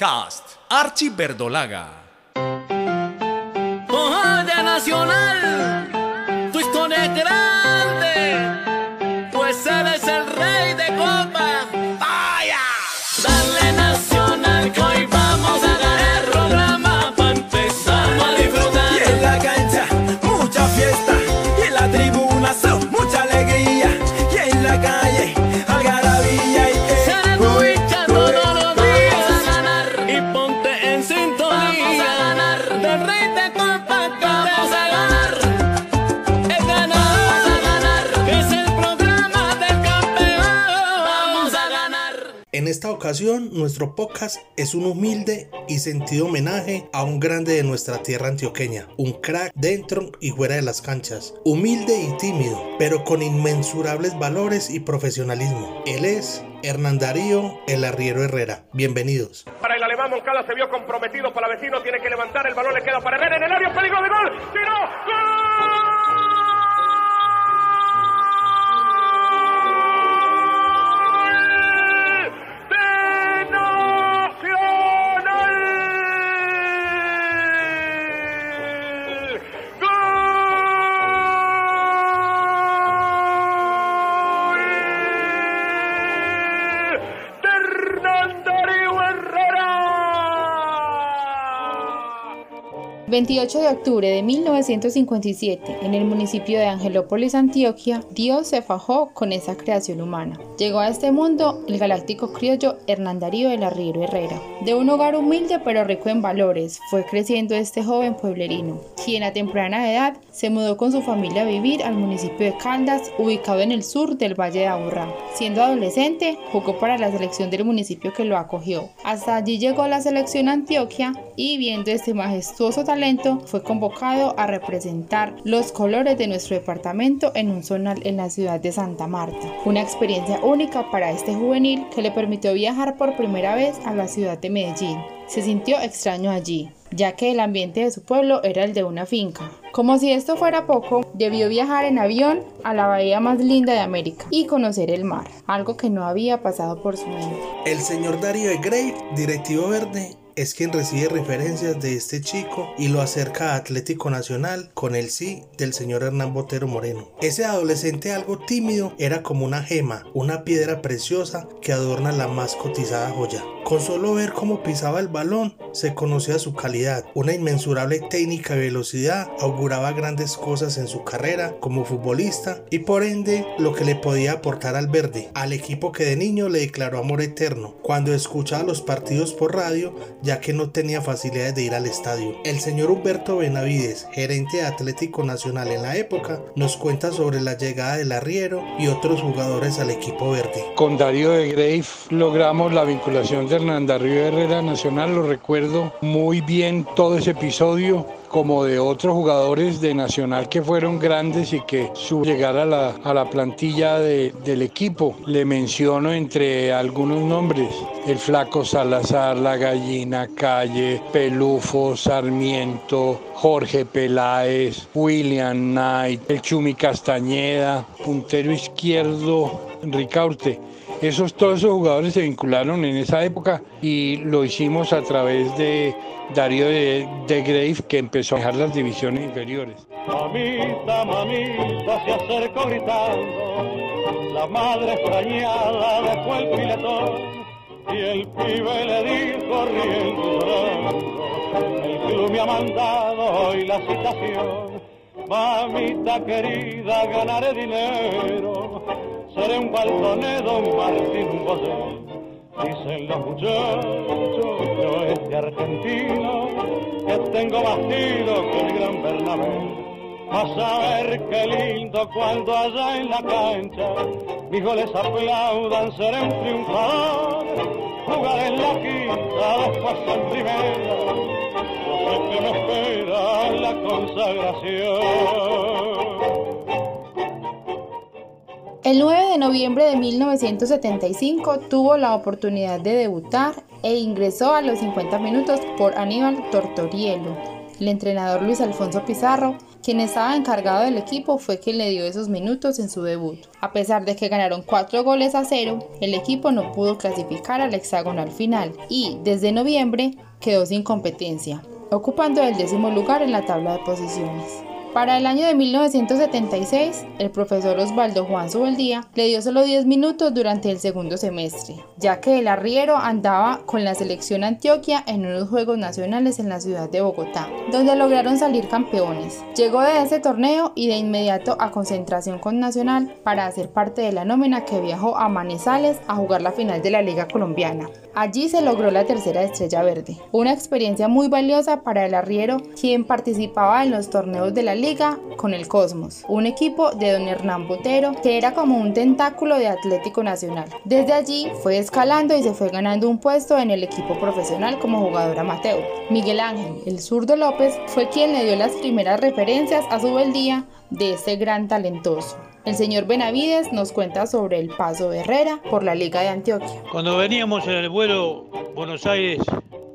Podcast Archie Verdolaga. Ojalá Nacional, nuestro podcast es un humilde y sentido homenaje a un grande de nuestra tierra antioqueña, un crack dentro y fuera de las canchas, humilde y tímido, pero con inmensurables valores y profesionalismo. Él es Hernán Darío El Arriero Herrera. Bienvenidos. Para el alemán Moncada se vio comprometido para vecino, tiene que levantar el balón, le queda para Herrera en el área, peligro de gol, tiró, gol 28 de octubre de 1957, en el municipio de Angelópolis, Antioquia, Dios se fajó con esa creación humana. Llegó a este mundo el galáctico criollo Hernán Darío del Arriero Herrera. De un hogar humilde pero rico en valores, fue creciendo este joven pueblerino, quien a temprana edad se mudó con su familia a vivir al municipio de Caldas, ubicado en el sur del Valle de Aburrá. Siendo adolescente, jugó para la selección del municipio que lo acogió. Hasta allí llegó la selección Antioquia y viendo este majestuoso talento fue convocado a representar los colores de nuestro departamento en un zonal en la ciudad de Santa Marta. Una experiencia única para este juvenil que le permitió viajar por primera vez a la ciudad de Medellín. Se sintió extraño allí, ya que el ambiente de su pueblo era el de una finca. Como si esto fuera poco, debió viajar en avión a la bahía más linda de América y conocer el mar, algo que no había pasado por su mente. El señor Darío de Grey, directivo verde, es quien recibe referencias de este chico y lo acerca a Atlético Nacional con el sí del señor Hernán Botero Moreno. Ese adolescente algo tímido era como una gema, una piedra preciosa que adorna la más cotizada joya. Con solo ver cómo pisaba el balón, se conocía su calidad. Una inmensurable técnica y velocidad auguraba grandes cosas en su carrera como futbolista y por ende lo que le podía aportar al verde, al equipo que de niño le declaró amor eterno cuando escuchaba los partidos por radio ya que no tenía facilidades de ir al estadio. El señor Humberto Benavides, gerente de Atlético Nacional en la época, nos cuenta sobre la llegada del arriero y otros jugadores al equipo verde. Con Darío de Grave logramos la vinculación de Hernán Darío Herrera Nacional, lo recuerdo muy bien todo ese episodio como de otros jugadores de Nacional que fueron grandes y que su llegar a la, a la plantilla de- del equipo. Le menciono entre algunos nombres, el Flaco Salazar, La Gallina Calle, Pelufo, Sarmiento, Jorge Peláez, William Knight, el Chumi Castañeda, puntero izquierdo, Ricaurte. Esos, todos esos jugadores se vincularon en esa época y lo hicimos a través de Darío de, de Grave, que empezó a dejar las divisiones inferiores. Mamita, mamita, se acercó gritando. La madre extrañada dejó el piletón. Y el pibe le dijo riendo. El club me ha mandado hoy la citación. Mamita querida, ganaré dinero. Seré un baldonedo, un Martín, un. Dicen los muchachos, yo este argentino, que tengo bastido con el gran Bernabé. A ver qué lindo cuando allá en la cancha mis goles aplaudan, seré un triunfador. Jugaré en la quinta, después en primera. Yo sé que me espera la consagración. El 9 de noviembre de 1975 tuvo la oportunidad de debutar e ingresó a los 50 minutos por Aníbal Tortorielo. El entrenador Luis Alfonso Pizarro quien estaba encargado del equipo fue quien le dio esos minutos en su debut. A pesar de que ganaron 4 goles a 0, el equipo no pudo clasificar al hexagonal final y, desde noviembre, quedó sin competencia, ocupando el décimo lugar en la tabla de posiciones. Para el año de 1976, el profesor Osvaldo Juan Subeldía le dio solo 10 minutos durante el segundo semestre, ya que el arriero andaba con la selección Antioquia en unos Juegos Nacionales en la ciudad de Bogotá, donde lograron salir campeones. Llegó de ese torneo y de inmediato a concentración con Nacional para hacer parte de la nómina que viajó a Manizales a jugar la final de la Liga Colombiana. Allí se logró la tercera estrella verde, una experiencia muy valiosa para el arriero, quien participaba en los torneos de la liga con el Cosmos, un equipo de don Hernán Botero que era como un tentáculo de Atlético Nacional. Desde allí fue escalando y se fue ganando un puesto en el equipo profesional como jugador amateur. Miguel Ángel, el zurdo López, fue quien le dio las primeras referencias a su beldía de ese gran talentoso. El señor Benavides nos cuenta sobre el paso de Herrera por la Liga de Antioquia. Cuando veníamos en el vuelo Buenos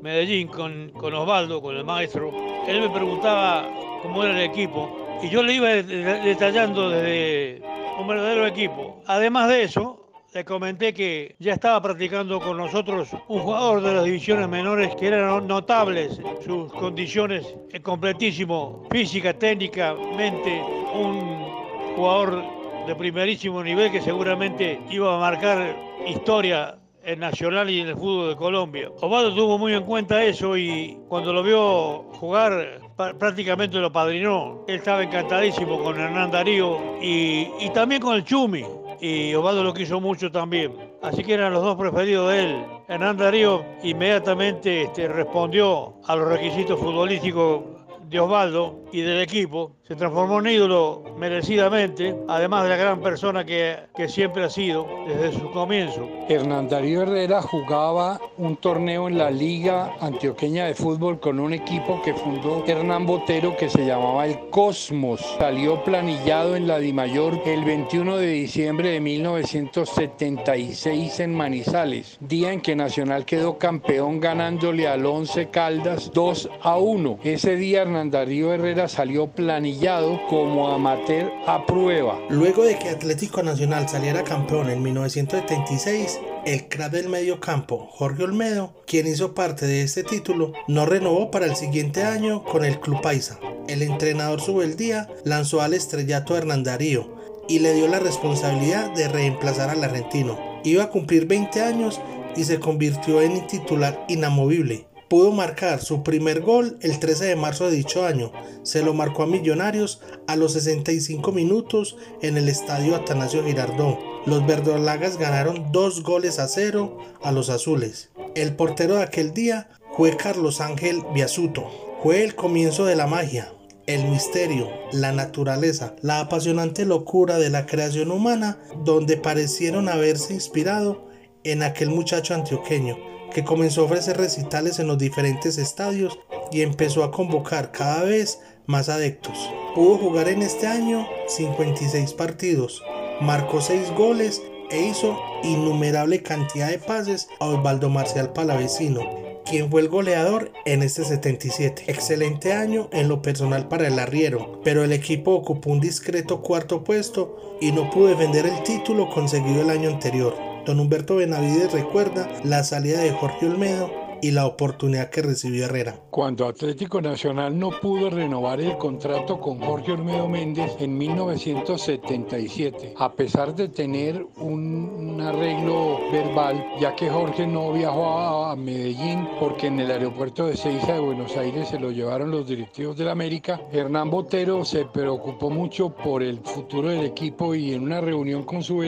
Aires-Medellín con, con Osvaldo, con el maestro, él me preguntaba cómo era el equipo y yo le iba detallando desde un verdadero equipo. Además de eso, le comenté que ya estaba practicando con nosotros un jugador de las divisiones menores que eran notables, sus condiciones completísimo, física, técnicamente, un jugador de primerísimo nivel que seguramente iba a marcar historia en Nacional y en el fútbol de Colombia. Osvaldo tuvo muy en cuenta eso y cuando lo vio jugar prácticamente lo padrinó. Él estaba encantadísimo con Hernán Darío y, y también con el Chumi. Y Osvaldo lo quiso mucho también. Así que eran los dos preferidos de él. Hernán Darío inmediatamente este, respondió a los requisitos futbolísticos de Osvaldo y del equipo, se transformó en ídolo merecidamente, además de la gran persona que, que siempre ha sido desde su comienzo. Hernán Darío Herrera jugaba un torneo en la Liga Antioqueña de Fútbol con un equipo que fundó Hernán Botero que se llamaba el Cosmos. Salió planillado en la Dimayor el 21 de diciembre de 1976 en Manizales, día en que Nacional quedó campeón ganándole al Once Caldas 2 a 1. Ese día Hernán Darío Herrera salió planillado como amateur a prueba. Luego de que Atlético Nacional saliera campeón en 1976, el crack del medio campo, Jorge Olmedo, quien hizo parte de este título, no renovó para el siguiente año con el Club Paisa. El entrenador Subeldía lanzó al estrellato Hernán Darío y le dio la responsabilidad de reemplazar al argentino. Iba a cumplir 20 años y se convirtió en titular inamovible pudo marcar su primer gol el 13 de marzo de dicho año. Se lo marcó a Millonarios a los 65 minutos en el estadio Atanasio Girardot. Los verdolagas ganaron dos goles a cero a los azules. El portero de aquel día fue Carlos Ángel Biasuto. Fue el comienzo de la magia, el misterio, la naturaleza, la apasionante locura de la creación humana donde parecieron haberse inspirado en aquel muchacho antioqueño que comenzó a ofrecer recitales en los diferentes estadios y empezó a convocar cada vez más adeptos. Pudo jugar en este año 56 partidos, marcó 6 goles e hizo innumerable cantidad de pases a Osvaldo Marcial Palavecino, quien fue el goleador en este 77. Excelente año en lo personal para el arriero, pero el equipo ocupó un discreto cuarto puesto y no pudo defender el título conseguido el año anterior. Don Humberto Benavides recuerda la salida de Jorge Olmedo y la oportunidad que recibió Herrera. Cuando Atlético Nacional no pudo renovar el contrato con Jorge Olmedo Méndez en 1977, a pesar de tener un arreglo verbal, ya que Jorge no viajó a Medellín porque en el aeropuerto de Ceiza de Buenos Aires se lo llevaron los directivos de la América, Hernán Botero se preocupó mucho por el futuro del equipo y en una reunión con su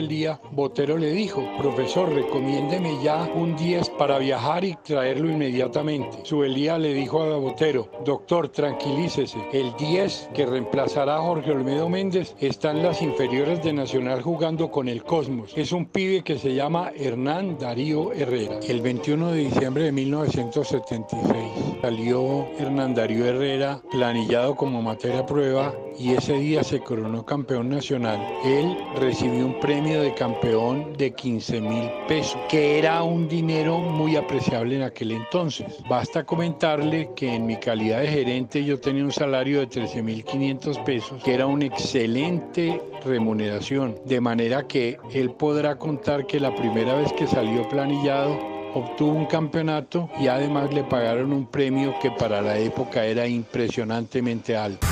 Botero le dijo, profesor, recomiéndeme ya un 10 para viajar y traerlo inmediatamente. Su beldía le dijo a Botero, doctor, tranquilícese, el 10 que reemplazará a Jorge Olmedo Méndez está en las inferiores de Nacional jugando con el Cosmos. Es un pibe que se llama Hernán Darío Herrera. El 21 de diciembre de 1976 salió Hernán Darío Herrera planillado como materia prueba y ese día se coronó campeón nacional, él recibió un premio de campeón de 15 mil pesos, que era un dinero muy apreciable en aquel entonces. Basta comentarle que en mi calidad de gerente yo tenía un salario de 13 mil 500 pesos, que era una excelente remuneración, de manera que él podrá contar que la primera vez que salió planillado obtuvo un campeonato y además le pagaron un premio que para la época era impresionantemente alto.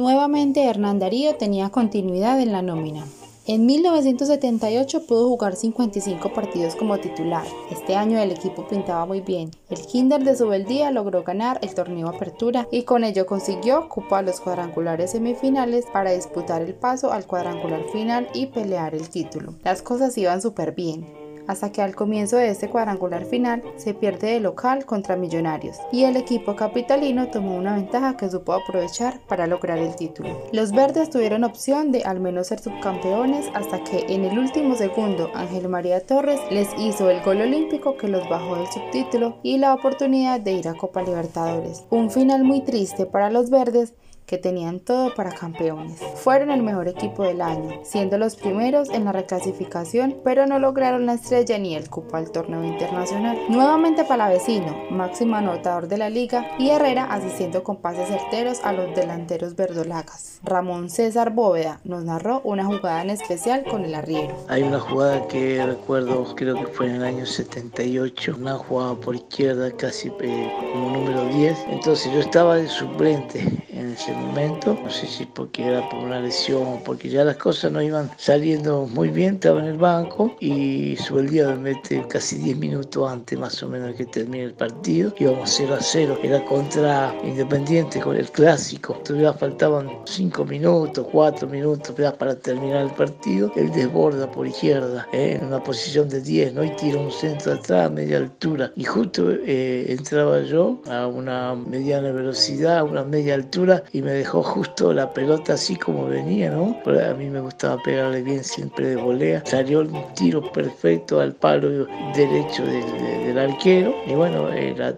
Nuevamente Hernán Darío tenía continuidad en la nómina. En 1978 pudo jugar 55 partidos como titular. Este año el equipo pintaba muy bien. El Kinder de Subeldía logró ganar el torneo Apertura y con ello consiguió cupo a los cuadrangulares semifinales para disputar el paso al cuadrangular final y pelear el título. Las cosas iban súper bien hasta que al comienzo de este cuadrangular final se pierde de local contra Millonarios y el equipo capitalino tomó una ventaja que supo aprovechar para lograr el título. Los verdes tuvieron opción de al menos ser subcampeones hasta que en el último segundo Ángel María Torres les hizo el gol olímpico que los bajó del subtítulo y la oportunidad de ir a Copa Libertadores. Un final muy triste para los verdes que tenían todo para campeones. Fueron el mejor equipo del año, siendo los primeros en la reclasificación, pero no lograron la estrella ni el cupo al torneo internacional. Nuevamente Palavecino, máximo anotador de la liga, y Herrera asistiendo con pases certeros a los delanteros verdolagas. Ramón César Bóveda nos narró una jugada en especial con el arriero. Hay una jugada que recuerdo, creo que fue en el año 78, una jugada por izquierda casi eh, como número 10. Entonces yo estaba de suplente en ese momento, no sé si porque era por una lesión o porque ya las cosas no iban saliendo muy bien, estaba en el banco y día me mete casi 10 minutos antes más o menos que termine el partido, íbamos 0 a 0, era contra Independiente con el clásico, todavía faltaban 5 minutos, 4 minutos para terminar el partido, él desborda por izquierda, ¿eh? en una posición de 10, ¿no? y tira un centro atrás a media altura. Y justo eh, entraba yo a una mediana velocidad, a una media altura y me dejó justo la pelota así como venía, ¿no? a mí me gustaba pegarle bien siempre de volea. Salió un tiro perfecto al palo derecho del, arquero y bueno, eh, la,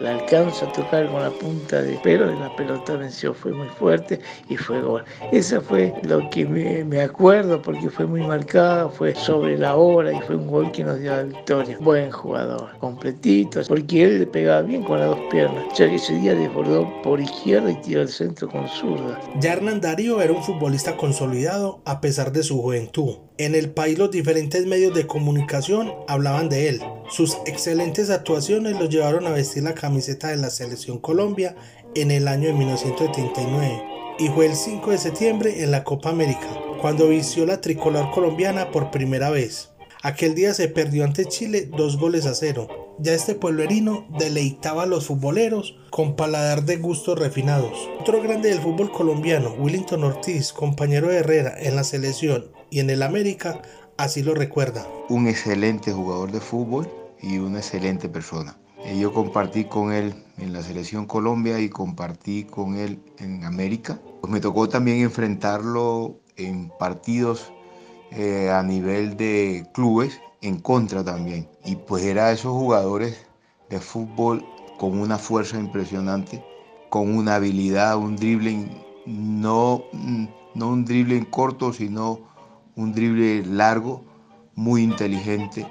la, alcanzo a tocar con la punta de pelo y la pelota venció, fue muy fuerte y fue gol. Esa fue lo que me, me acuerdo porque fue muy marcada, fue sobre la hora y fue un gol que nos dio la victoria. Buen jugador, completito, porque él le pegaba bien con las dos piernas. Ya que ese día desbordó por izquierda y tiró al centro con zurda. Ya Hernán Darío era un futbolista consolidado a pesar de su juventud. En el país los diferentes medios de comunicación hablaban de él. Sus excelentes actuaciones lo llevaron a vestir la camiseta de la Selección Colombia en el año de 1979 y fue el 5 de septiembre en la Copa América, cuando vistió la tricolor colombiana por primera vez. Aquel día se perdió ante Chile dos goles a cero. Ya este pueblerino deleitaba a los futboleros con paladar de gustos refinados. Otro grande del fútbol colombiano, Willington Ortiz, compañero de Herrera en la selección y en el América, así lo recuerda. Un excelente jugador de fútbol y una excelente persona. Yo compartí con él en la selección Colombia y compartí con él en América. Pues me tocó también enfrentarlo en partidos eh, a nivel de clubes en contra también. Y pues era esos jugadores de fútbol con una fuerza impresionante, con una habilidad, un dribbling, no, no un dribbling corto, sino un drible largo, muy inteligente,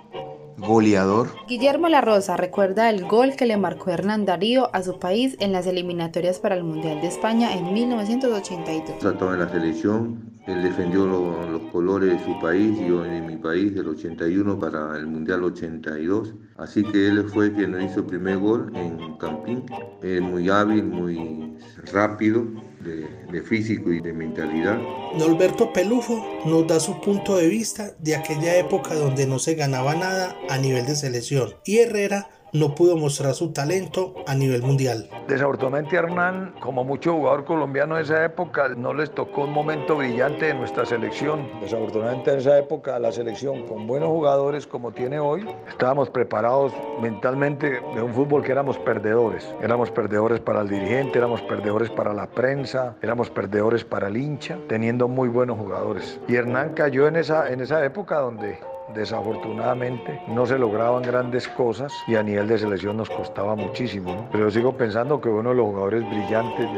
goleador. Guillermo La Rosa recuerda el gol que le marcó Hernán Darío a su país en las eliminatorias para el Mundial de España en 1982. Estaba en la selección, él defendió los colores de su país y yo en mi país del 81 para el Mundial 82. Así que él fue quien hizo el primer gol en Campín. Es muy hábil, muy rápido, de, físico y de mentalidad. Norberto Pelufo nos da su punto de vista de aquella época donde no se ganaba nada a nivel de selección y Herrera no pudo mostrar su talento a nivel mundial. Desafortunadamente Hernán, como mucho jugador colombiano de esa época, no les tocó un momento brillante de nuestra selección. Desafortunadamente en esa época la selección con buenos jugadores como tiene hoy, estábamos preparados mentalmente de un fútbol que éramos perdedores. Éramos perdedores para el dirigente, éramos perdedores para la prensa, éramos perdedores para el hincha, teniendo muy buenos jugadores. Y Hernán cayó en esa, en esa época donde desafortunadamente no se lograban grandes cosas y a nivel de selección nos costaba muchísimo. Pero sigo pensando que uno de los jugadores brillantes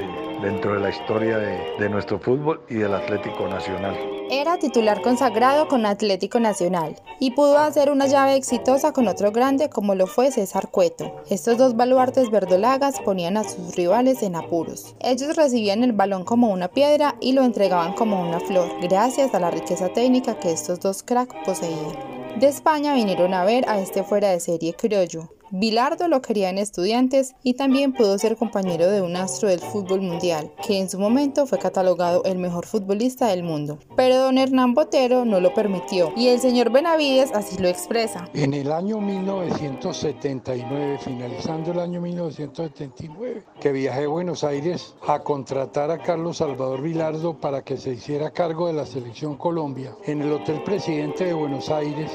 dentro de la historia de nuestro fútbol y del Atlético Nacional. Era titular consagrado con Atlético Nacional y pudo hacer una llave exitosa con otro grande como lo fue César Cueto. Estos dos baluartes verdolagas ponían a sus rivales en apuros. Ellos recibían el balón como una piedra y lo entregaban como una flor, gracias a la riqueza técnica que estos dos cracks poseían. De España vinieron a ver a este fuera de serie criollo. Bilardo lo quería en estudiantes y también pudo ser compañero de un astro del fútbol mundial, que en su momento fue catalogado el mejor futbolista del mundo. Pero don Hernán Botero no lo permitió y el señor Benavides así lo expresa. En el año 1979, finalizando el año 1979, que viajé a Buenos Aires a contratar a Carlos Salvador Bilardo para que se hiciera cargo de la selección Colombia, en el Hotel Presidente de Buenos Aires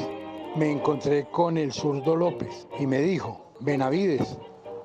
me encontré con el zurdo López y me dijo, Benavides,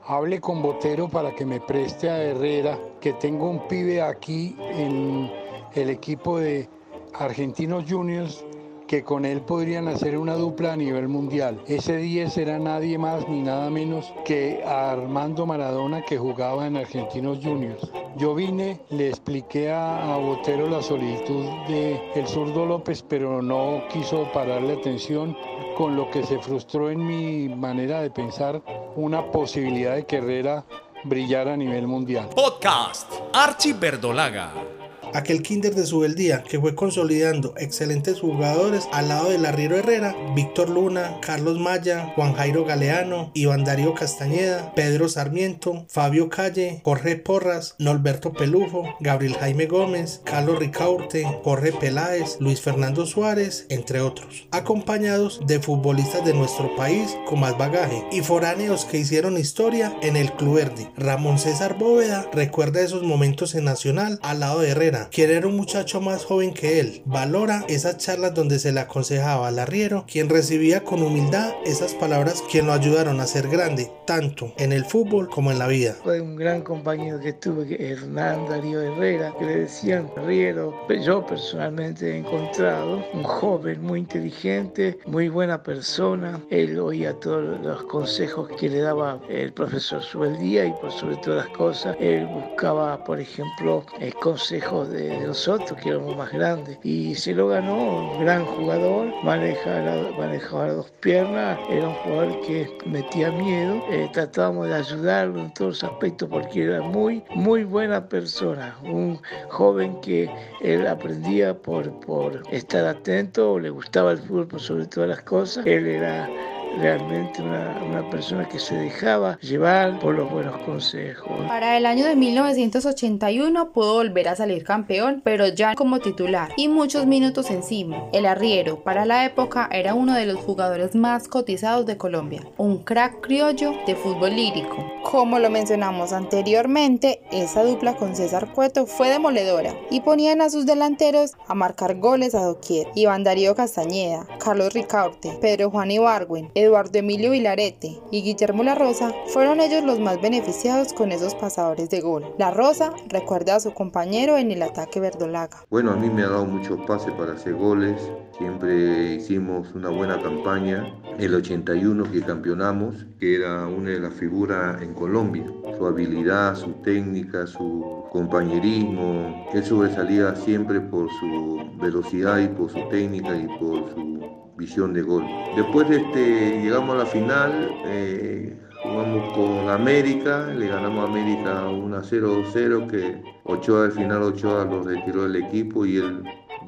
hable con Botero para que me preste a Herrera, que tengo un pibe aquí en el equipo de Argentinos Juniors que con él podrían hacer una dupla a nivel mundial. Ese 10 era nadie más ni nada menos que Armando Maradona que jugaba en Argentinos Juniors. Yo vine, le expliqué a, Botero la solicitud de el zurdo López, pero no quiso pararle atención, con lo que se frustró en mi manera de pensar una posibilidad de que Herrera brillara a nivel mundial. Podcast Archie Verdolaga aquel kinder de su día que fue consolidando excelentes jugadores al lado del arriero Herrera, Víctor Luna, Carlos Maya, Juan Jairo Galeano, Iván Darío Castañeda, Pedro Sarmiento, Fabio Calle, Jorge Porras, Norberto Pelufo, Gabriel Jaime Gómez, Carlos Ricaurte, Jorge Peláez, Luis Fernando Suárez, entre otros, acompañados de futbolistas de nuestro país con más bagaje y foráneos que hicieron historia en el Club Verde. Ramón César Bóveda recuerda esos momentos en Nacional al lado de Herrera quien era un muchacho más joven que él. Valora esas charlas donde se le aconsejaba al arriero, quien recibía con humildad esas palabras que lo ayudaron a ser grande, tanto en el fútbol como en la vida. Fue un gran compañero que tuve, Hernán Darío Herrera, que le decían arriero. Yo personalmente he encontrado un joven muy inteligente, muy buena persona. Él oía todos los consejos que le daba el profesor Subeldía y por sobre todas las cosas, él buscaba, por ejemplo, eh, consejos de nosotros, que éramos más grandes. Y se lo ganó, un gran jugador, manejaba, manejaba las dos piernas, era un jugador que metía miedo. Eh, tratábamos de ayudarlo en todos los aspectos porque era muy, muy buena persona. Un joven que él aprendía por, por estar atento, le gustaba el fútbol por sobre todas las cosas. Él era realmente una, una, persona que se dejaba llevar por los buenos consejos. Para el año de 1981 pudo volver a salir campeón, pero ya como titular y muchos minutos encima. El arriero para la época era uno de los jugadores más cotizados de Colombia, un crack criollo de fútbol lírico. Como lo mencionamos anteriormente, esa dupla con César Cueto fue demoledora y ponían a sus delanteros a marcar goles a doquier. Iván Darío Castañeda, Carlos Ricaurte, Pedro Juan Ibargüen, Eduardo Emilio Vilarete y Guillermo La Rosa fueron ellos los más beneficiados con esos pasadores de gol. La Rosa recuerda a su compañero en el ataque verdolaga. Bueno, a mí me ha dado muchos pases para hacer goles, siempre hicimos una buena campaña. El 81 que campeonamos, que era una de las figuras en Colombia, su habilidad, su técnica, su compañerismo, él sobresalía siempre por su velocidad y por su técnica y por su visión de gol. Después este, llegamos a la final, eh, jugamos con América, le ganamos a América 1 0 0 que Ochoa al final Ochoa lo retiró del equipo y él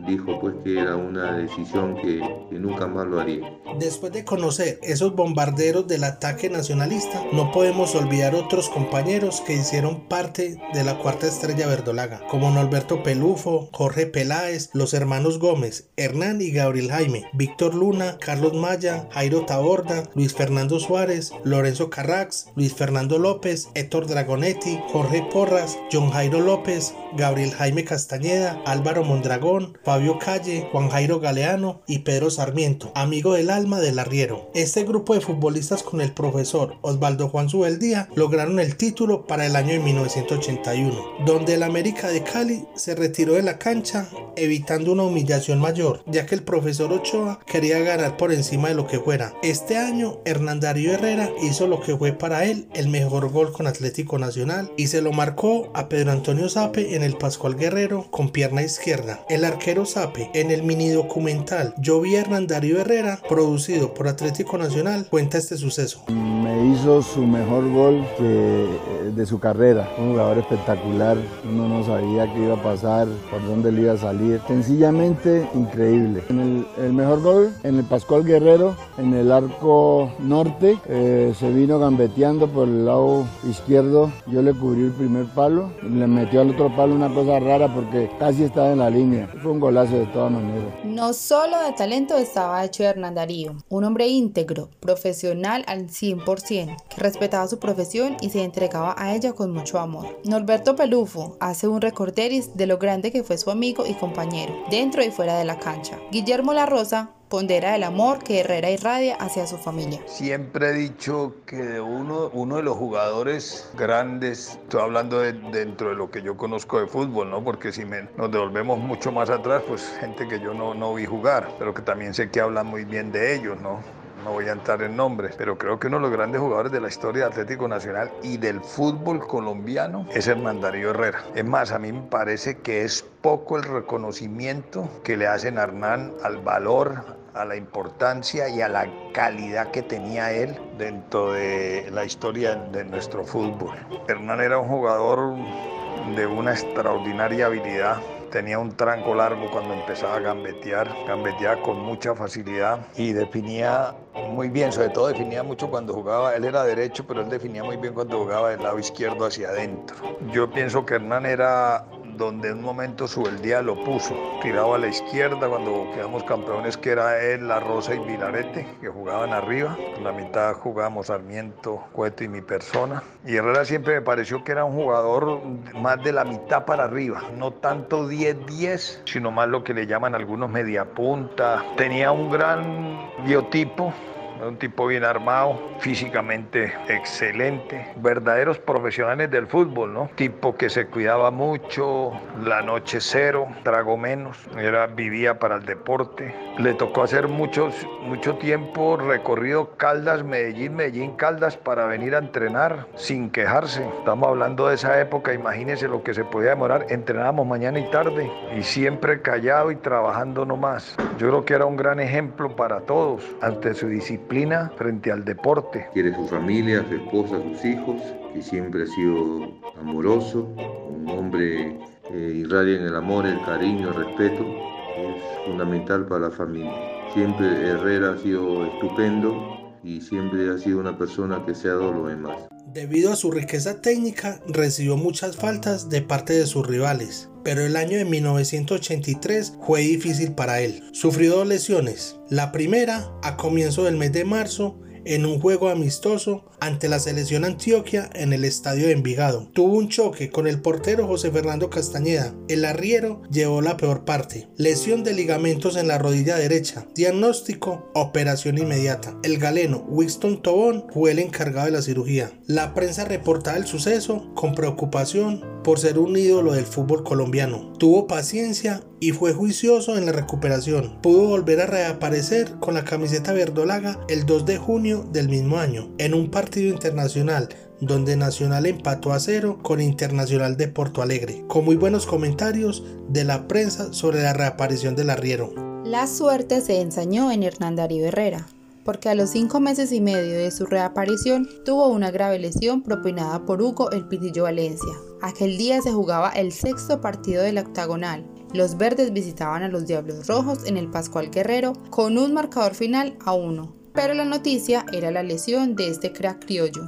dijo pues que era una decisión que que nunca más lo haría. Después de conocer esos bombarderos del ataque nacionalista, no podemos olvidar otros compañeros que hicieron parte de la cuarta estrella verdolaga, como Norberto Pelufo, Jorge Peláez, los hermanos Gómez, Hernán y Gabriel Jaime, Víctor Luna, Carlos Maya, Jairo Taborda, Luis Fernando Suárez, Lorenzo Carrax, Luis Fernando López, Héctor Dragonetti, Jorge Porras, John Jairo López, Gabriel Jaime Castañeda, Álvaro Mondragón, Fabio Calle, Juan Jairo Galeano y Pedro Sarmiento, amigo del alma del arriero. Este grupo de futbolistas con el profesor Osvaldo Juan Subeldía lograron el título para el año de 1981, donde el América de Cali se retiró de la cancha evitando una humillación mayor, ya que el profesor Ochoa quería ganar por encima de lo que fuera. Este año Hernán Darío Herrera hizo lo que fue para él el mejor gol con Atlético Nacional y se lo marcó a Pedro Antonio Sape en el Pascual Guerrero con pierna izquierda. El arquero Sape en el mini documental Yo Hernán Darío Herrera, producido por Atlético Nacional, cuenta este suceso. Me hizo su mejor gol que, de su carrera, un jugador espectacular, uno no sabía qué iba a pasar, por dónde le iba a salir, sencillamente increíble. En el, el mejor gol en el Pascual Guerrero, en el arco norte, eh, se vino gambeteando por el lado izquierdo, yo le cubrí el primer palo, le metió al otro palo una cosa rara porque casi estaba en la línea, fue un golazo de todas maneras. No solo de talento estaba hecho Hernán Darío, un hombre íntegro, profesional al 100%, que respetaba su profesión y se entregaba a ella con mucho amor. Norberto Pelufo hace un recorderis de lo grande que fue su amigo y compañero, dentro y fuera de la cancha. Guillermo La Rosa pondera el amor que Herrera irradia hacia su familia. Siempre he dicho que de uno, uno de los jugadores grandes, estoy hablando de, dentro de lo que yo conozco de fútbol, ¿no? porque si me, nos devolvemos mucho más atrás, pues gente que yo no, no vi jugar, pero que también sé que hablan muy bien de ellos, ¿no? No voy a entrar en nombres, pero creo que uno de los grandes jugadores de la historia de Atlético Nacional y del fútbol colombiano es Hernán Darío Herrera. Es más, a mí me parece que es poco el reconocimiento que le hacen a Hernán al valor, a la importancia y a la calidad que tenía él dentro de la historia de nuestro fútbol. Hernán era un jugador de una extraordinaria habilidad tenía un tranco largo cuando empezaba a gambetear, gambeteaba con mucha facilidad y definía muy bien, sobre todo definía mucho cuando jugaba, él era derecho, pero él definía muy bien cuando jugaba del lado izquierdo hacia adentro. Yo pienso que Hernán era donde en un momento Subeldía lo puso, tirado a la izquierda cuando quedamos campeones, que era él, La Rosa y Vilarete, que jugaban arriba. En la mitad jugábamos Sarmiento, Cueto y mi persona. Y Herrera siempre me pareció que era un jugador más de la mitad para arriba, no tanto 10-10, sino más lo que le llaman algunos mediapunta. Tenía un gran biotipo, un tipo bien armado, físicamente excelente, verdaderos profesionales del fútbol, ¿no? Tipo que se cuidaba mucho, la noche cero, trago menos, era, vivía para el deporte. Le tocó hacer muchos, mucho tiempo recorrido Caldas, Medellín, Medellín, Caldas para venir a entrenar sin quejarse. Estamos hablando de esa época, imagínense lo que se podía demorar. Entrenábamos mañana y tarde y siempre callado y trabajando nomás. Yo creo que era un gran ejemplo para todos ante su disciplina frente al deporte. Quiere su familia, su esposa, sus hijos, y siempre ha sido amoroso, un hombre que irradia en el amor, el cariño, el respeto, es fundamental para la familia. Siempre Herrera ha sido estupendo y siempre ha sido una persona que se ha dado lo demás. Debido a su riqueza técnica, recibió muchas faltas de parte de sus rivales, pero el año de 1983 fue difícil para él. Sufrió dos lesiones. La primera, a comienzo del mes de marzo, en un juego amistoso ante la selección Antioquia en el estadio de Envigado. Tuvo un choque con el portero José Fernando Castañeda. El arriero llevó la peor parte. Lesión de ligamentos en la rodilla derecha. Diagnóstico, operación inmediata. El galeno Winston Tobón fue el encargado de la cirugía. La prensa reportaba el suceso con preocupación por ser un ídolo del fútbol colombiano. Tuvo paciencia y fue juicioso en la recuperación. Pudo volver a reaparecer con la camiseta verdolaga el 2 de junio del mismo año, en un partido internacional donde Nacional empató a cero con Internacional de Porto Alegre, con muy buenos comentarios de la prensa sobre la reaparición del arriero. La suerte se ensañó en Hernán Darío Herrera, porque a los cinco meses y medio de su reaparición tuvo una grave lesión propinada por Hugo El Pitillo Valencia. Aquel día se jugaba el sexto partido del octagonal Los verdes visitaban a los Diablos Rojos en el Pascual Guerrero con un marcador final a uno, pero la noticia era la lesión de este crack criollo.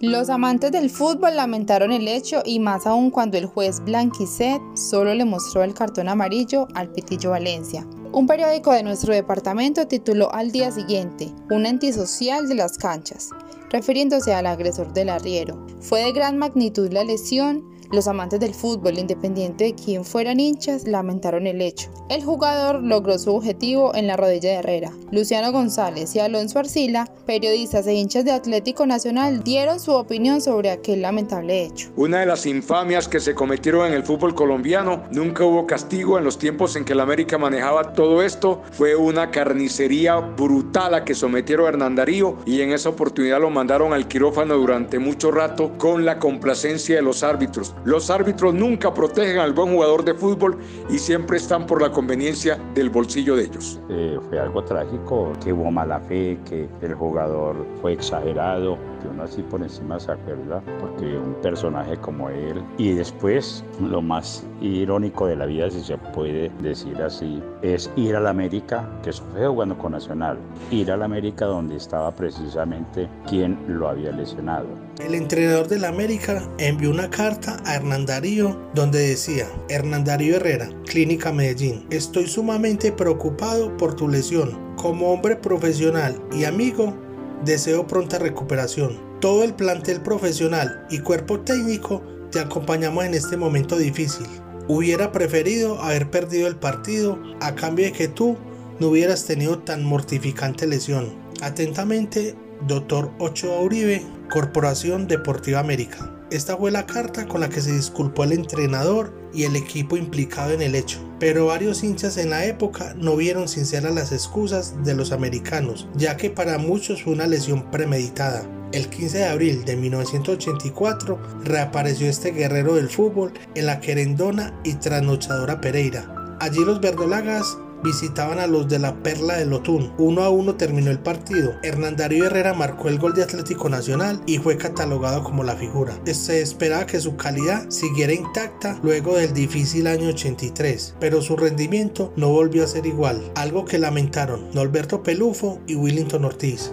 Los amantes del fútbol lamentaron el hecho y más aún cuando el juez Blanquicet solo le mostró el cartón amarillo al Pitillo Valencia. Un periódico de nuestro departamento tituló al día siguiente, Un antisocial de las canchas, refiriéndose al agresor del arriero. Fue de gran magnitud la lesión, los amantes del fútbol, independiente de quién fueran hinchas, lamentaron el hecho. El jugador logró su objetivo en la rodilla de Herrera. Luciano González y Alonso Arcila, periodistas e hinchas de Atlético Nacional, dieron su opinión sobre aquel lamentable hecho. Una de las infamias que se cometieron en el fútbol colombiano, nunca hubo castigo en los tiempos en que la América manejaba todo esto, fue una carnicería brutal a que sometieron a Hernán Darío y en esa oportunidad lo mandaron al quirófano durante mucho rato con la complacencia de los árbitros. Los árbitros nunca protegen al buen jugador de fútbol y siempre están por la conveniencia del bolsillo de ellos. Eh, fue algo trágico, que hubo mala fe, que el jugador fue exagerado, que uno así por encima se acuerda, porque un personaje como él. Y después, lo más irónico de la vida, si se puede decir así, es ir a la América, que eso fue jugando con Nacional, ir a la América donde estaba precisamente quien lo había lesionado. El entrenador de la América envió una carta a Hernán Darío donde decía, Hernán Darío Herrera, Clínica Medellín, estoy sumamente preocupado por tu lesión. Como hombre profesional y amigo, deseo pronta recuperación. Todo el plantel profesional y cuerpo técnico te acompañamos en este momento difícil. Hubiera preferido haber perdido el partido a cambio de que tú no hubieras tenido tan mortificante lesión. Atentamente, Dr. Ochoa Uribe, Corporación Deportiva América. Esta fue la carta con la que se disculpó el entrenador y el equipo implicado en el hecho. Pero varios hinchas en la época no vieron sinceras las excusas de los americanos, ya que para muchos fue una lesión premeditada. El 15 de abril de 1984 reapareció este guerrero del fútbol en la querendona y trasnochadora Pereira. Allí los verdolagas visitaban a los de la Perla del Otún. Uno a uno terminó el partido. Hernán Darío Herrera marcó el gol de Atlético Nacional y fue catalogado como la figura. Se esperaba que su calidad siguiera intacta luego del difícil año 83, pero su rendimiento no volvió a ser igual, algo que lamentaron Norberto Pelufo y Willington Ortiz.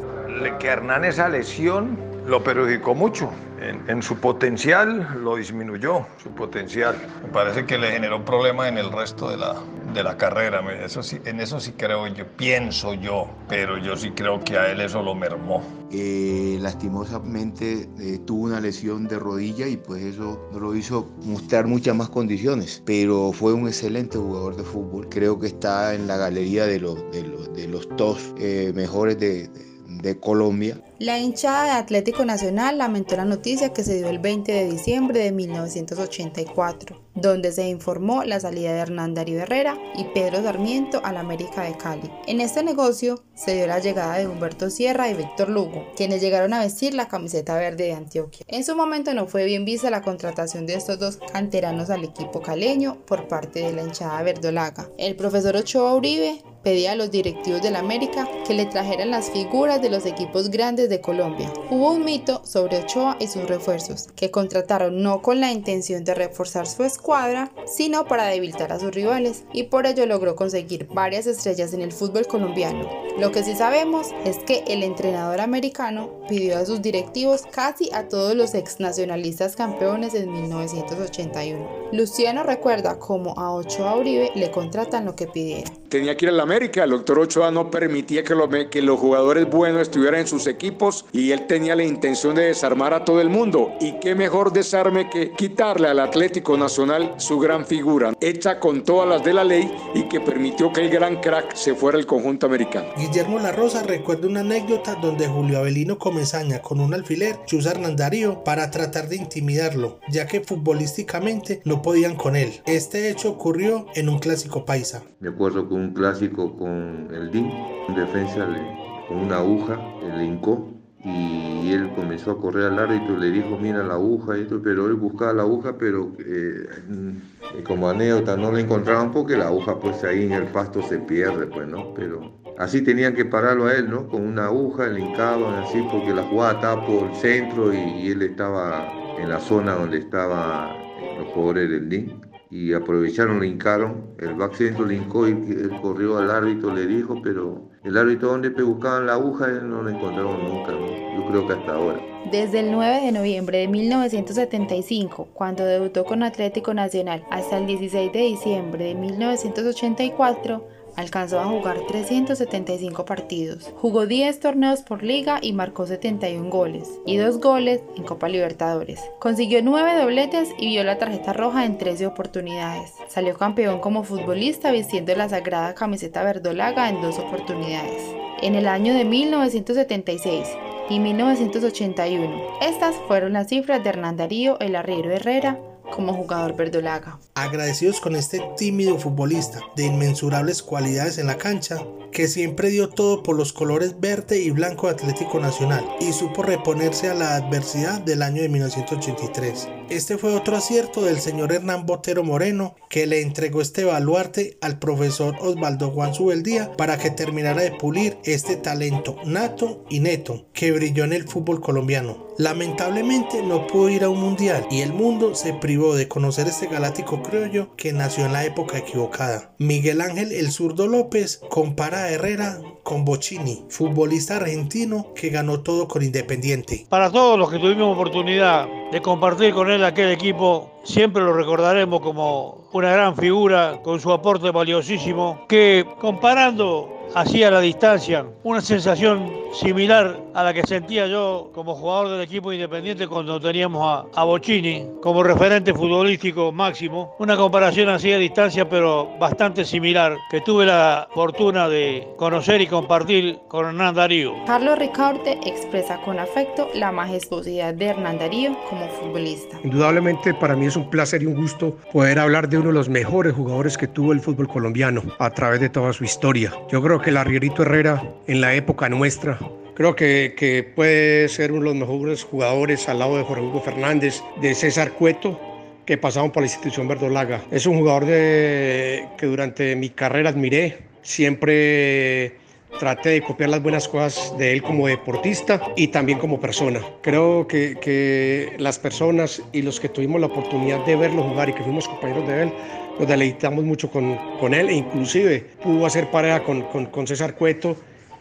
Que Hernán esa lesión lo perjudicó mucho. En, en, su potencial lo disminuyó, su potencial. Me parece que le generó problemas en el resto de la, de la carrera. Eso sí, en eso sí creo yo, pienso yo, pero yo sí creo que a él eso lo mermó. Eh, lastimosamente eh, tuvo una lesión de rodilla y pues eso no lo hizo mostrar muchas más condiciones, pero fue un excelente jugador de fútbol. Creo que está en la galería de los, de los, de los dos eh, mejores de, de de Colombia. La hinchada de Atlético Nacional lamentó la noticia que se dio el 20 de diciembre de 1984, donde se informó la salida de Hernán Darío Herrera y Pedro Sarmiento a la América de Cali. En este negocio se dio la llegada de Humberto Sierra y Víctor Lugo, quienes llegaron a vestir la camiseta verde de Antioquia. En su momento no fue bien vista la contratación de estos dos canteranos al equipo caleño por parte de la hinchada verdolaga. El profesor Ochoa Uribe pedía a los directivos de la América que le trajeran las figuras de los equipos grandes de Colombia. Hubo un mito sobre Ochoa y sus refuerzos, que contrataron no con la intención de reforzar su escuadra, sino para debilitar a sus rivales, y por ello logró conseguir varias estrellas en el fútbol colombiano. Lo que sí sabemos es que el entrenador americano pidió a sus directivos casi a todos los ex nacionalistas campeones en 1981. Luciano recuerda cómo a Ochoa Uribe le contratan lo que pidiera. Tenía que ir a la América, el doctor Ochoa no permitía que, lo, que los jugadores buenos estuvieran en sus equipos y él tenía la intención de desarmar a todo el mundo. Y qué mejor desarme que quitarle al Atlético Nacional su gran figura, hecha con todas las de la ley y que permitió que el gran crack se fuera al conjunto americano. Guillermo La Rosa recuerda una anécdota donde Julio Avelino Comesaña con un alfiler chusa a Hernán Darío para tratar de intimidarlo, ya que futbolísticamente no podían con él. Este hecho ocurrió en un clásico paisa. Me acuerdo que un clásico con el DIN, en defensa le, con una aguja, le hincó y él comenzó a correr al árbitro, le dijo mira la aguja y esto, pero él buscaba la aguja, pero eh, como anécdota no la encontraban porque la aguja pues ahí en el pasto se pierde, pues, ¿no? Pero así tenían que pararlo a él, ¿no? Con una aguja, le hincaban así porque la jugada estaba por el centro y, él estaba en la zona donde estaban los jugadores del DIN y aprovecharon, le el back centro le hincó y él corrió al árbitro, le dijo, pero el árbitro donde buscaban la aguja no la encontraron nunca, yo creo que hasta ahora. Desde el 9 de noviembre de 1975, cuando debutó con Atlético Nacional, hasta el 16 de diciembre de 1984, alcanzó a jugar 375 partidos. Jugó 10 torneos por liga y marcó 71 goles y 2 goles en Copa Libertadores. Consiguió 9 dobletes y vio la tarjeta roja en 13 oportunidades. Salió campeón como futbolista vistiendo la sagrada camiseta verdolaga en dos oportunidades. En el año de 1976 y 1981. Estas fueron las cifras de Hernán Darío El Arriero Herrera como jugador verdolaga. Agradecidos con este tímido futbolista de inmensurables cualidades en la cancha, que siempre dio todo por los colores verde y blanco Atlético Nacional y supo reponerse a la adversidad del año de 1983. Este fue otro acierto del señor Hernán Botero Moreno, que le entregó este baluarte al profesor Osvaldo Juan Subeldía para que terminara de pulir este talento nato y neto que brilló en el fútbol colombiano. Lamentablemente no pudo ir a un mundial y el mundo se privó de conocer este galáctico criollo que nació en la época equivocada. Miguel Ángel el zurdo López compara Herrera con Bocini, futbolista argentino que ganó todo con Independiente. Para todos los que tuvimos oportunidad de compartir con él aquel equipo, siempre lo recordaremos como una gran figura con su aporte valiosísimo que comparando así a la distancia, una sensación similar a la que sentía yo como jugador del equipo independiente cuando teníamos a, a Bocini como referente futbolístico máximo. Una comparación así a distancia, pero bastante similar, que tuve la fortuna de conocer y compartir con Hernán Darío. Carlos Ricaurte expresa con afecto la majestuosidad de Hernán Darío como futbolista. Indudablemente para mí es un placer y un gusto poder hablar de uno de los mejores jugadores que tuvo el fútbol colombiano a través de toda su historia. Yo creo que el Arrierito Herrera en la época nuestra Creo que, que, puede ser uno de los mejores jugadores al lado de Jorge Hugo Fernández, de César Cueto, que pasaron por la institución verdolaga. Es un jugador de, que durante mi carrera admiré. Siempre traté de copiar las buenas cosas de él como deportista y también como persona. Creo que, que las personas y los que tuvimos la oportunidad de verlo jugar y que fuimos compañeros de él, nos deleitamos mucho con, con él e inclusive pudo hacer pareja con, con, con César Cueto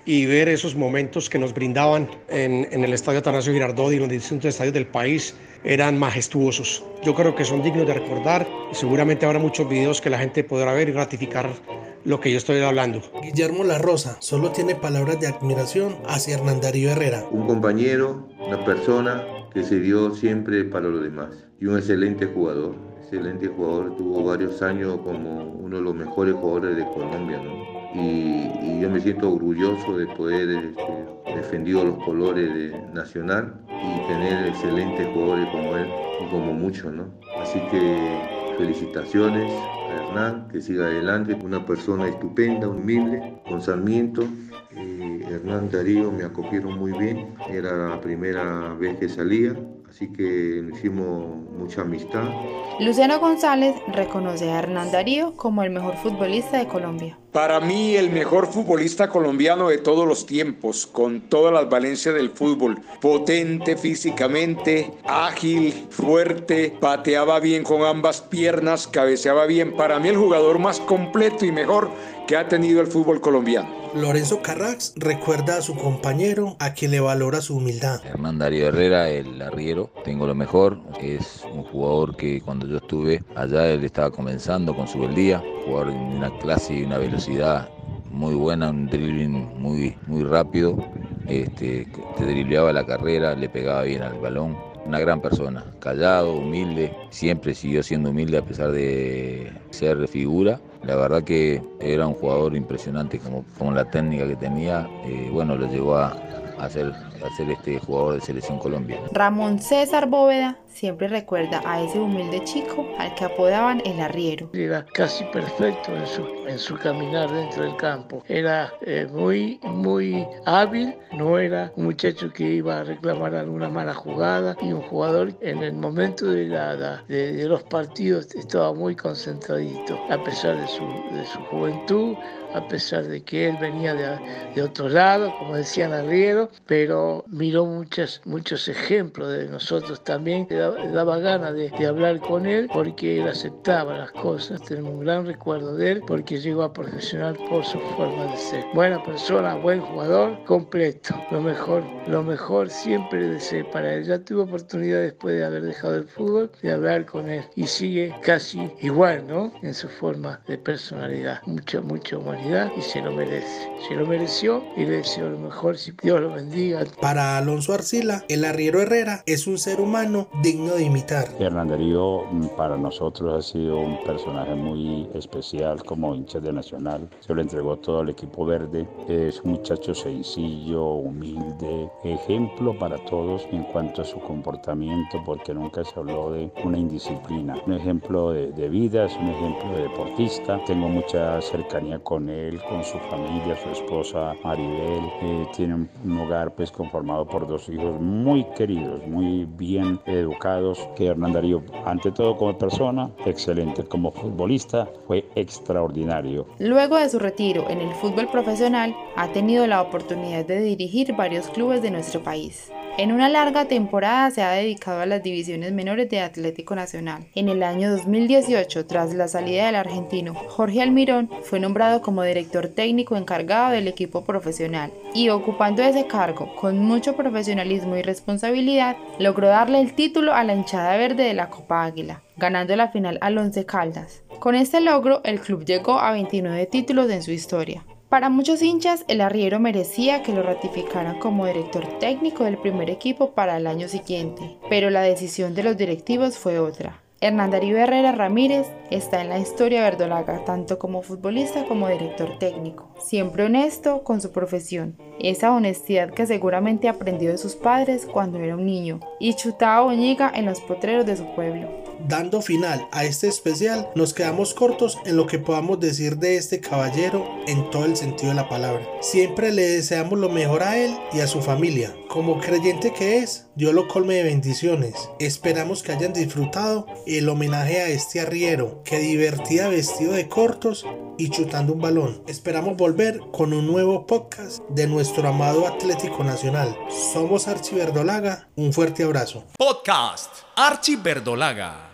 y ver esos momentos que nos brindaban en, en el Estadio Atanasio Girardot y en los distintos estadios del país eran majestuosos. Yo creo que son dignos de recordar y seguramente habrá muchos videos que la gente podrá ver y ratificar lo que yo estoy hablando. Guillermo La Rosa solo tiene palabras de admiración hacia Hernán Darío Herrera. Un compañero, una persona que se dio siempre para los demás y un excelente jugador. Excelente jugador, tuvo varios años como uno de los mejores jugadores de Colombia, ¿no? y, yo me siento orgulloso de poder este, defendido los colores de Nacional y tener excelentes jugadores como él y como muchos, ¿no? Así que felicitaciones a Hernán, que siga adelante, una persona estupenda, humilde, con Sarmiento. Hernán Darío me acogieron muy bien, era la primera vez que salía, así que hicimos mucha amistad. Luciano González reconoce a Hernán Darío como el mejor futbolista de Colombia. Para mí el mejor futbolista colombiano de todos los tiempos, con todas las valencias del fútbol. Potente físicamente, ágil, fuerte, pateaba bien con ambas piernas, cabeceaba bien. Para mí el jugador más completo y mejor que ha tenido el fútbol colombiano. Lorenzo Carrax recuerda a su compañero a quien le valora su humildad. Hernán Darío Herrera, el arriero, tengo lo mejor. Es un jugador que cuando yo estuve allá él estaba comenzando con su beldía, jugador de una clase y una velocidad muy buena, un dribbling muy, muy rápido. Este, te dribleaba la carrera, le pegaba bien al balón. Una gran persona, callado, humilde, siempre siguió siendo humilde a pesar de ser figura. La verdad que era un jugador impresionante como, como la técnica que tenía, eh, bueno, lo llevó a, a ser, a ser este jugador de selección colombiana. Ramón César Bóveda siempre recuerda a ese humilde chico al que apodaban el arriero. Era casi perfecto en su, en su caminar dentro del campo. Era eh, muy, muy hábil, no era un muchacho que iba a reclamar alguna mala jugada y un jugador en el momento de, la, de, de los partidos estaba muy concentradito, a pesar de su, de su juventud, a pesar de que él venía de, de otro lado, como decían arriero, pero miró muchas, muchos ejemplos de nosotros también. Le daba, daba ganas de, de hablar con él porque él aceptaba las cosas. Tenemos un gran recuerdo de él porque llegó a profesional por su forma de ser. Buena persona, buen jugador, completo. Lo mejor, lo mejor siempre deseo para él. Ya tuve oportunidad después de haber dejado el fútbol de hablar con él y sigue casi igual, ¿no? En su forma de personalidad. Mucha, mucha humanidad y se lo merece. Se lo mereció y le deseo lo mejor. Si Dios lo bendiga. Para Alonso Arcila, el arriero Herrera es un ser humano digno de imitar. Hernán Darío mm, para nosotros ha sido un personaje muy especial como hincha de Nacional. Se lo entregó todo al equipo verde. Es un muchacho sencillo, humilde, ejemplo para todos en cuanto a su comportamiento, porque nunca se habló de una indisciplina. Un ejemplo de, de vida, es un ejemplo de deportista. Tengo mucha cercanía con él, con su familia, su esposa Maribel. Eh, tiene un hogar pues conformado por dos hijos muy queridos, muy bien educados. Que Hernán Darío, ante todo como persona, excelente. Como futbolista, fue extraordinario. Luego de su retiro en el fútbol profesional, ha tenido la oportunidad de dirigir varios clubes de nuestro país. En una larga temporada se ha dedicado a las divisiones menores de Atlético Nacional. En el año 2018, tras la salida del argentino Jorge Almirón, fue nombrado como director técnico encargado del equipo profesional y ocupando ese cargo con mucho profesionalismo y responsabilidad, logró darle el título a la hinchada verde de la Copa Águila, ganando la final al Once Caldas. Con este logro, el club llegó a 29 títulos en su historia. Para muchos hinchas, el arriero merecía que lo ratificaran como director técnico del primer equipo para el año siguiente, pero la decisión de los directivos fue otra. Hernán Darío Herrera Ramírez está en la historia verdolaga tanto como futbolista como director técnico, siempre honesto con su profesión, esa honestidad que seguramente aprendió de sus padres cuando era un niño y chutaba boñiga en los potreros de su pueblo. Dando final a este especial, nos quedamos cortos en lo que podamos decir de este caballero en todo el sentido de la palabra. Siempre le deseamos lo mejor a él y a su familia. Como creyente que es, Dios lo colme de bendiciones. Esperamos que hayan disfrutado el homenaje a este arriero que divertía vestido de cortos y chutando un balón. Esperamos volver con un nuevo podcast de nuestro amado Atlético Nacional. Somos Archie Verdolaga. Un fuerte abrazo. Podcast Archie Verdolaga.